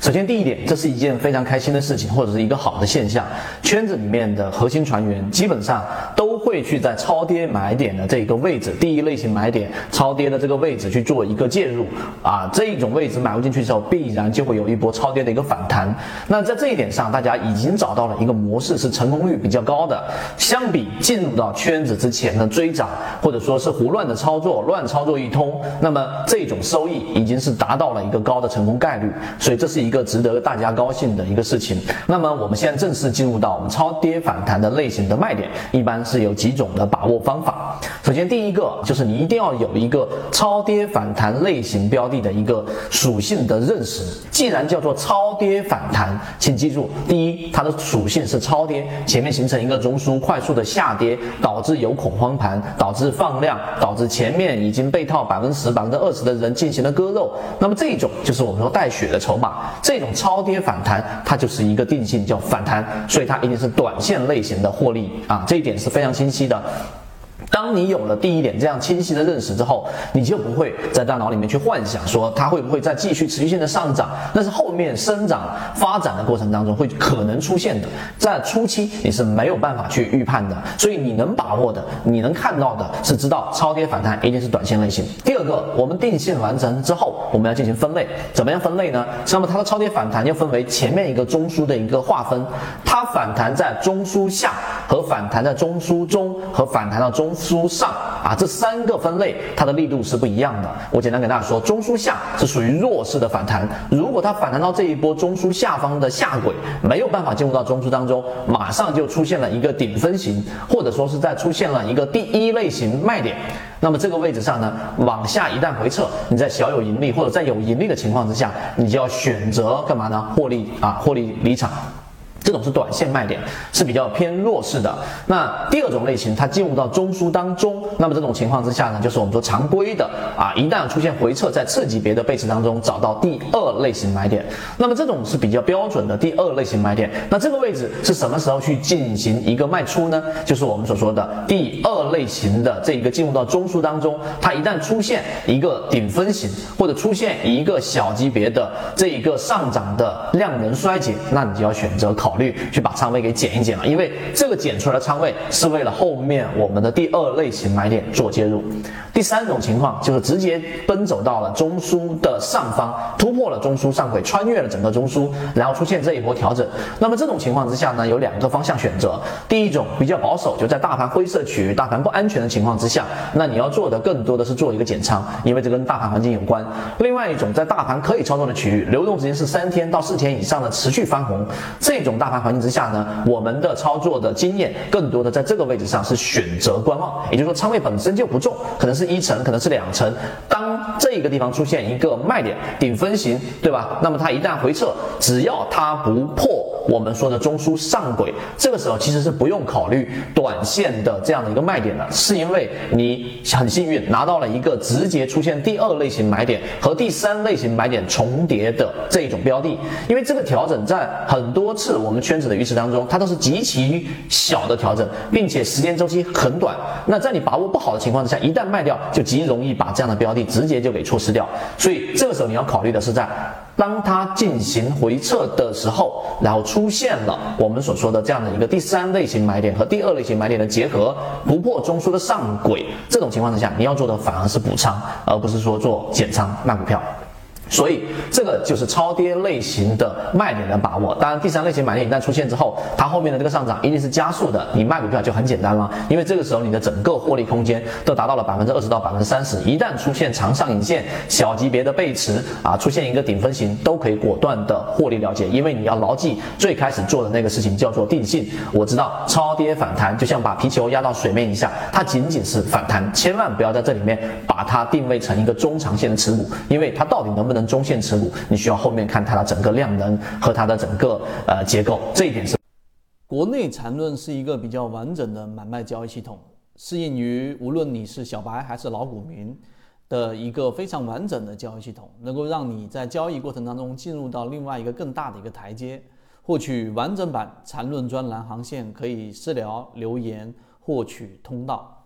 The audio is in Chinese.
首先，第一点，这是一件非常开心的事情，或者是一个好的现象。圈子里面的核心船员基本上都会去在超跌买点的这个位置，第一类型买点超跌的这个位置去做一个介入啊，这一种位置买入进去之后，必然就会有一波超跌的一个反弹。那在这一点上，大家已经找到了一个模式，是成功率比较高的。相比进入到圈子之前的追涨，或者说是胡乱的操作，乱操作一通，那么这种收益已经是达到了一个高的成功概率。所以这是一。一个值得大家高兴的一个事情。那么我们现在正式进入到我们超跌反弹的类型的卖点，一般是有几种的把握方法。首先，第一个就是你一定要有一个超跌反弹类型标的的一个属性的认识。既然叫做超跌反弹，请记住，第一，它的属性是超跌，前面形成一个中枢快速的下跌，导致有恐慌盘，导致放量，导致前面已经被套百分之十、百分之二十的人进行了割肉。那么这种就是我们说带血的筹码。这种超跌反弹，它就是一个定性叫反弹，所以它一定是短线类型的获利啊，这一点是非常清晰的。当你有了第一点这样清晰的认识之后，你就不会在大脑里面去幻想说它会不会再继续持续性的上涨，那是后面生长发展的过程当中会可能出现的，在初期你是没有办法去预判的，所以你能把握的，你能看到的是知道超跌反弹一定是短线类型。第二个，我们定性完成之后，我们要进行分类，怎么样分类呢？那么它的超跌反弹要分为前面一个中枢的一个划分，它反弹在中枢下和反弹在中枢中和反弹到中。中枢上啊，这三个分类它的力度是不一样的。我简单给大家说，中枢下是属于弱势的反弹，如果它反弹到这一波中枢下方的下轨，没有办法进入到中枢当中，马上就出现了一个顶分型，或者说是在出现了一个第一类型卖点，那么这个位置上呢，往下一旦回撤，你在小有盈利或者在有盈利的情况之下，你就要选择干嘛呢？获利啊，获利离场。这种是短线卖点，是比较偏弱势的。那第二种类型，它进入到中枢当中，那么这种情况之下呢，就是我们说常规的啊，一旦出现回撤，在次级别的背驰当中找到第二类型买点，那么这种是比较标准的第二类型买点。那这个位置是什么时候去进行一个卖出呢？就是我们所说的第二类型的这一个进入到中枢当中，它一旦出现一个顶分型，或者出现一个小级别的这一个上涨的量能衰竭，那你就要选择考。考虑去把仓位给减一减了，因为这个减出来的仓位是为了后面我们的第二类型买点做介入。第三种情况就是直接奔走到了中枢的上方，突破了中枢上轨，穿越了整个中枢，然后出现这一波调整。那么这种情况之下呢，有两个方向选择。第一种比较保守，就在大盘灰色区域、大盘不安全的情况之下，那你要做的更多的是做一个减仓，因为这跟大盘环境有关。另外一种在大盘可以操作的区域，流动时间是三天到四天以上的持续翻红，这种大。盘环境之下呢，我们的操作的经验更多的在这个位置上是选择观望，也就是说仓位本身就不重，可能是一层，可能是两层。当这个地方出现一个卖点顶分型，对吧？那么它一旦回撤，只要它不破。我们说的中枢上轨，这个时候其实是不用考虑短线的这样的一个卖点的，是因为你很幸运拿到了一个直接出现第二类型买点和第三类型买点重叠的这一种标的。因为这个调整在很多次我们圈子的预示当中，它都是极其小的调整，并且时间周期很短。那在你把握不好的情况之下，一旦卖掉，就极容易把这样的标的直接就给错失掉。所以这个时候你要考虑的是在。当它进行回撤的时候，然后出现了我们所说的这样的一个第三类型买点和第二类型买点的结合，不破中枢的上轨，这种情况之下，你要做的反而是补仓，而不是说做减仓卖股票。所以这个就是超跌类型的卖点的把握。当然，第三类型买点一旦出现之后，它后面的这个上涨一定是加速的。你卖股票就很简单了，因为这个时候你的整个获利空间都达到了百分之二十到百分之三十。一旦出现长上影线、小级别的背驰啊，出现一个顶分型，都可以果断的获利了结。因为你要牢记最开始做的那个事情叫做定性。我知道超跌反弹就像把皮球压到水面以下，它仅仅是反弹，千万不要在这里面把它定位成一个中长线的持股，因为它到底能不能能。中线持股，你需要后面看它的整个量能和它的整个呃结构，这一点是。国内缠论是一个比较完整的买卖交易系统，适应于无论你是小白还是老股民，的一个非常完整的交易系统，能够让你在交易过程当中进入到另外一个更大的一个台阶。获取完整版缠论专栏航线，可以私聊留言获取通道。